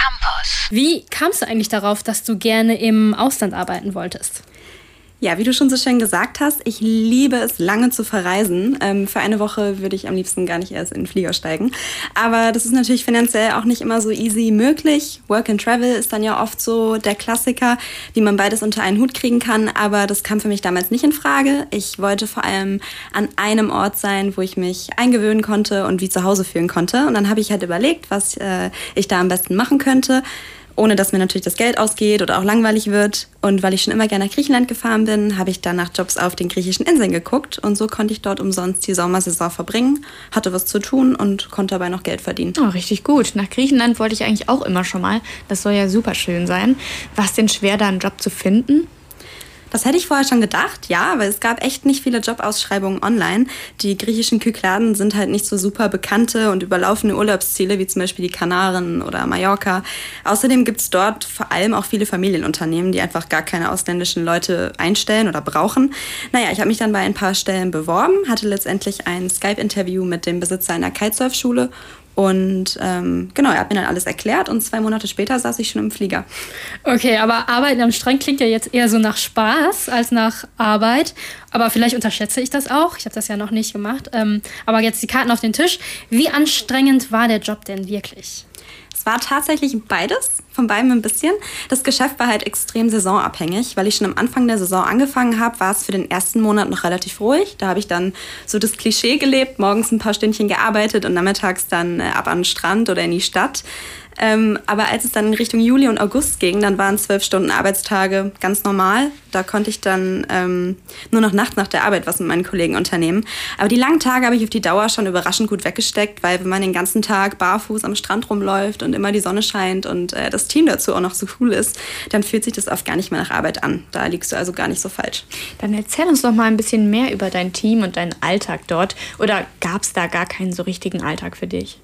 Campus. Wie kamst du eigentlich darauf, dass du gerne im Ausland arbeiten wolltest? Ja, wie du schon so schön gesagt hast, ich liebe es, lange zu verreisen. Ähm, für eine Woche würde ich am liebsten gar nicht erst in den Flieger steigen. Aber das ist natürlich finanziell auch nicht immer so easy möglich. Work and Travel ist dann ja oft so der Klassiker, wie man beides unter einen Hut kriegen kann. Aber das kam für mich damals nicht in Frage. Ich wollte vor allem an einem Ort sein, wo ich mich eingewöhnen konnte und wie zu Hause fühlen konnte. Und dann habe ich halt überlegt, was äh, ich da am besten machen könnte ohne dass mir natürlich das Geld ausgeht oder auch langweilig wird. Und weil ich schon immer gerne nach Griechenland gefahren bin, habe ich dann nach Jobs auf den griechischen Inseln geguckt und so konnte ich dort umsonst die Sommersaison verbringen, hatte was zu tun und konnte dabei noch Geld verdienen. Oh, richtig gut. Nach Griechenland wollte ich eigentlich auch immer schon mal. Das soll ja super schön sein. War es denn schwer, da einen Job zu finden? Das hätte ich vorher schon gedacht, ja, weil es gab echt nicht viele Jobausschreibungen online. Die griechischen Kykladen sind halt nicht so super bekannte und überlaufene Urlaubsziele wie zum Beispiel die Kanaren oder Mallorca. Außerdem gibt es dort vor allem auch viele Familienunternehmen, die einfach gar keine ausländischen Leute einstellen oder brauchen. Naja, ich habe mich dann bei ein paar Stellen beworben, hatte letztendlich ein Skype-Interview mit dem Besitzer einer Kitesurf-Schule und ähm, genau, er hat mir dann alles erklärt und zwei Monate später saß ich schon im Flieger. Okay, aber Arbeiten am Strand klingt ja jetzt eher so nach Spaß als nach Arbeit. Aber vielleicht unterschätze ich das auch. Ich habe das ja noch nicht gemacht. Ähm, aber jetzt die Karten auf den Tisch. Wie anstrengend war der Job denn wirklich? Es war tatsächlich beides, von beidem ein bisschen. Das Geschäft war halt extrem saisonabhängig, weil ich schon am Anfang der Saison angefangen habe, war es für den ersten Monat noch relativ ruhig. Da habe ich dann so das Klischee gelebt, morgens ein paar Stündchen gearbeitet und nachmittags dann äh, ab an den Strand oder in die Stadt. Ähm, aber als es dann in Richtung Juli und August ging, dann waren zwölf Stunden Arbeitstage ganz normal. Da konnte ich dann ähm, nur noch nachts nach der Arbeit was mit meinen Kollegen unternehmen. Aber die langen Tage habe ich auf die Dauer schon überraschend gut weggesteckt, weil wenn man den ganzen Tag barfuß am Strand rumläuft und immer die Sonne scheint und äh, das Team dazu auch noch so cool ist, dann fühlt sich das oft gar nicht mehr nach Arbeit an. Da liegst du also gar nicht so falsch. Dann erzähl uns doch mal ein bisschen mehr über dein Team und deinen Alltag dort. Oder gab es da gar keinen so richtigen Alltag für dich?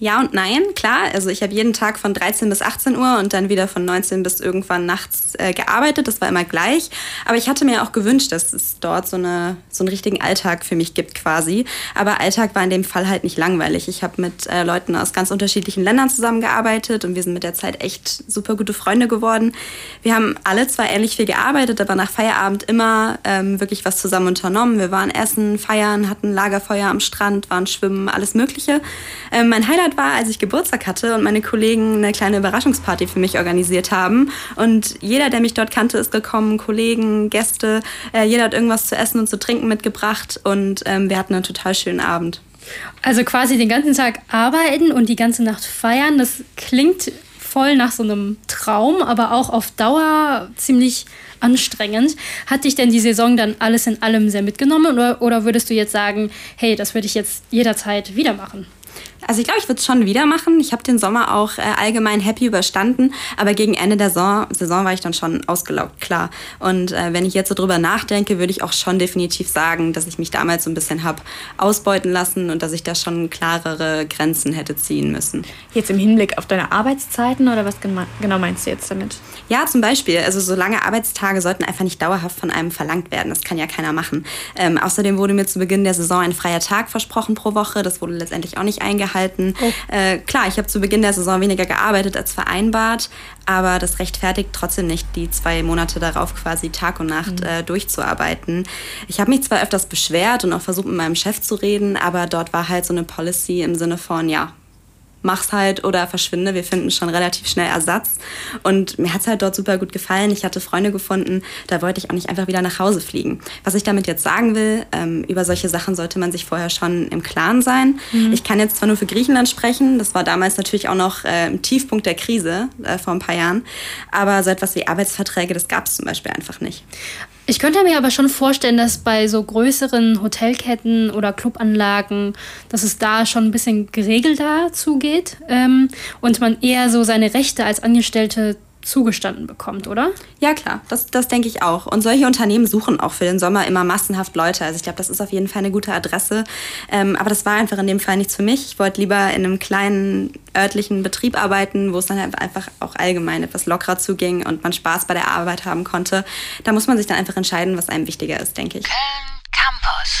Ja und nein, klar. Also ich habe jeden Tag von 13 bis 18 Uhr und dann wieder von 19 bis irgendwann nachts äh, gearbeitet. Das war immer gleich. Aber ich hatte mir auch gewünscht, dass es dort so, eine, so einen richtigen Alltag für mich gibt quasi. Aber Alltag war in dem Fall halt nicht langweilig. Ich habe mit äh, Leuten aus ganz unterschiedlichen Ländern zusammengearbeitet und wir sind mit der Zeit echt super gute Freunde geworden. Wir haben alle zwar ähnlich viel gearbeitet, aber nach Feierabend immer ähm, wirklich was zusammen unternommen. Wir waren essen, feiern, hatten Lagerfeuer am Strand, waren schwimmen, alles Mögliche. Ähm, mein Highlight Highlight war, als ich Geburtstag hatte und meine Kollegen eine kleine Überraschungsparty für mich organisiert haben. Und jeder, der mich dort kannte, ist gekommen, Kollegen, Gäste. Äh, jeder hat irgendwas zu essen und zu trinken mitgebracht und ähm, wir hatten einen total schönen Abend. Also quasi den ganzen Tag arbeiten und die ganze Nacht feiern, das klingt voll nach so einem Traum, aber auch auf Dauer ziemlich anstrengend. Hat dich denn die Saison dann alles in allem sehr mitgenommen oder, oder würdest du jetzt sagen, hey, das würde ich jetzt jederzeit wieder machen? Also ich glaube, ich würde es schon wieder machen. Ich habe den Sommer auch äh, allgemein happy überstanden, aber gegen Ende der Saison, Saison war ich dann schon ausgelaugt, klar. Und äh, wenn ich jetzt so drüber nachdenke, würde ich auch schon definitiv sagen, dass ich mich damals so ein bisschen habe ausbeuten lassen und dass ich da schon klarere Grenzen hätte ziehen müssen. Jetzt im Hinblick auf deine Arbeitszeiten oder was genau meinst du jetzt damit? Ja, zum Beispiel. Also so lange Arbeitstage sollten einfach nicht dauerhaft von einem verlangt werden. Das kann ja keiner machen. Ähm, außerdem wurde mir zu Beginn der Saison ein freier Tag versprochen pro Woche. Das wurde letztendlich auch nicht eingehalten gehalten. Oh. Äh, klar, ich habe zu Beginn der Saison weniger gearbeitet als vereinbart, aber das rechtfertigt trotzdem nicht, die zwei Monate darauf quasi Tag und Nacht mhm. äh, durchzuarbeiten. Ich habe mich zwar öfters beschwert und auch versucht, mit meinem Chef zu reden, aber dort war halt so eine Policy im Sinne von, ja, mach's halt oder verschwinde. Wir finden schon relativ schnell Ersatz. Und mir hat's halt dort super gut gefallen. Ich hatte Freunde gefunden, da wollte ich auch nicht einfach wieder nach Hause fliegen. Was ich damit jetzt sagen will, ähm, über solche Sachen sollte man sich vorher schon im Klaren sein. Mhm. Ich kann jetzt zwar nur für Griechenland sprechen, das war damals natürlich auch noch äh, im Tiefpunkt der Krise äh, vor ein paar Jahren, aber so etwas wie Arbeitsverträge, das gab es zum Beispiel einfach nicht. Ich könnte mir aber schon vorstellen, dass bei so größeren Hotelketten oder Clubanlagen, dass es da schon ein bisschen geregelter zugeht ähm, und man eher so seine Rechte als Angestellte zugestanden bekommt, oder? Ja, klar, das, das denke ich auch. Und solche Unternehmen suchen auch für den Sommer immer massenhaft Leute. Also ich glaube, das ist auf jeden Fall eine gute Adresse. Ähm, aber das war einfach in dem Fall nichts für mich. Ich wollte lieber in einem kleinen örtlichen Betrieb arbeiten, wo es dann einfach auch allgemein etwas lockerer zuging und man Spaß bei der Arbeit haben konnte. Da muss man sich dann einfach entscheiden, was einem wichtiger ist, denke ich. Köln Campus.